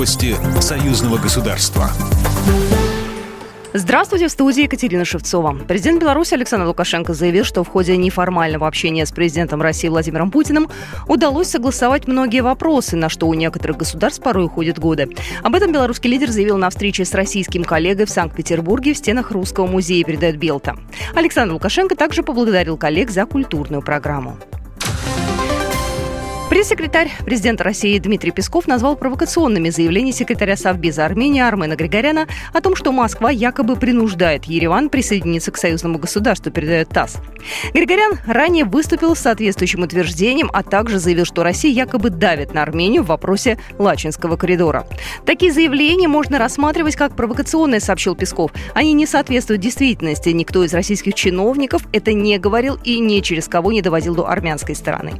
Новости союзного государства. Здравствуйте, в студии Екатерина Шевцова. Президент Беларуси Александр Лукашенко заявил, что в ходе неформального общения с президентом России Владимиром Путиным удалось согласовать многие вопросы, на что у некоторых государств порой уходят годы. Об этом белорусский лидер заявил на встрече с российским коллегой в Санкт-Петербурге в стенах Русского музея, передает Белта. Александр Лукашенко также поблагодарил коллег за культурную программу. Пресс-секретарь президента России Дмитрий Песков назвал провокационными заявления секретаря Совбеза Армении Армена Григоряна о том, что Москва якобы принуждает Ереван присоединиться к союзному государству, передает ТАСС. Григорян ранее выступил с соответствующим утверждением, а также заявил, что Россия якобы давит на Армению в вопросе Лачинского коридора. Такие заявления можно рассматривать как провокационные, сообщил Песков. Они не соответствуют действительности. Никто из российских чиновников это не говорил и ни через кого не доводил до армянской стороны.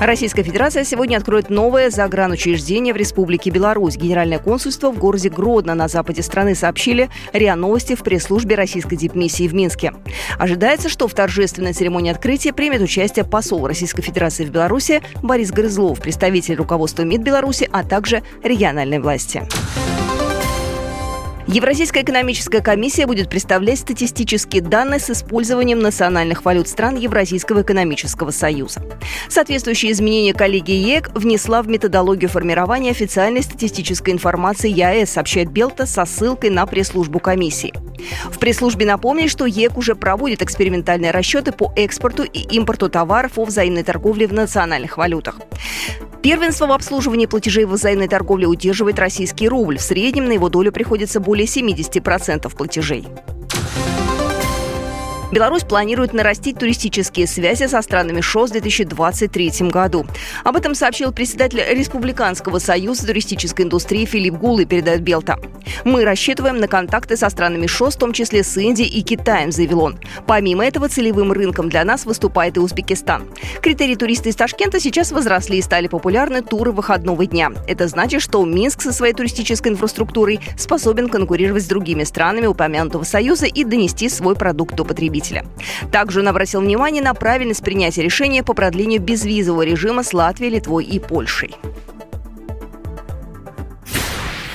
Российская Федерация сегодня откроет новое загранучреждение в Республике Беларусь. Генеральное консульство в городе Гродно на западе страны сообщили РИА Новости в пресс-службе российской дипмиссии в Минске. Ожидается, что в торжественной церемонии открытия примет участие посол Российской Федерации в Беларуси Борис Грызлов, представитель руководства МИД Беларуси, а также региональной власти. Евразийская экономическая комиссия будет представлять статистические данные с использованием национальных валют стран Евразийского экономического союза. Соответствующие изменения коллегия ЕЭК внесла в методологию формирования официальной статистической информации ЕАЭС, сообщает Белта со ссылкой на пресс-службу комиссии. В пресс-службе напомнили, что ЕК уже проводит экспериментальные расчеты по экспорту и импорту товаров о взаимной торговле в национальных валютах. Первенство в обслуживании платежей в взаимной торговле удерживает российский рубль. В среднем на его долю приходится более 70% платежей. Беларусь планирует нарастить туристические связи со странами ШОС в 2023 году. Об этом сообщил председатель Республиканского союза туристической индустрии Филипп Гулы, передает Белта. «Мы рассчитываем на контакты со странами ШОС, в том числе с Индией и Китаем», заявил он. Помимо этого, целевым рынком для нас выступает и Узбекистан. Критерии туриста из Ташкента сейчас возросли и стали популярны туры выходного дня. Это значит, что Минск со своей туристической инфраструктурой способен конкурировать с другими странами упомянутого союза и донести свой продукт до потребителей потребителя. Также он обратил внимание на правильность принятия решения по продлению безвизового режима с Латвией, Литвой и Польшей.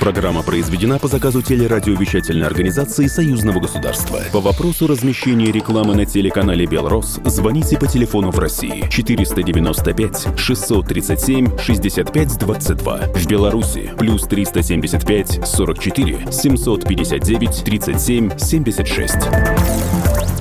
Программа произведена по заказу телерадиовещательной организации Союзного государства. По вопросу размещения рекламы на телеканале «Белрос» звоните по телефону в России 495 637 65 22. В Беларуси плюс 375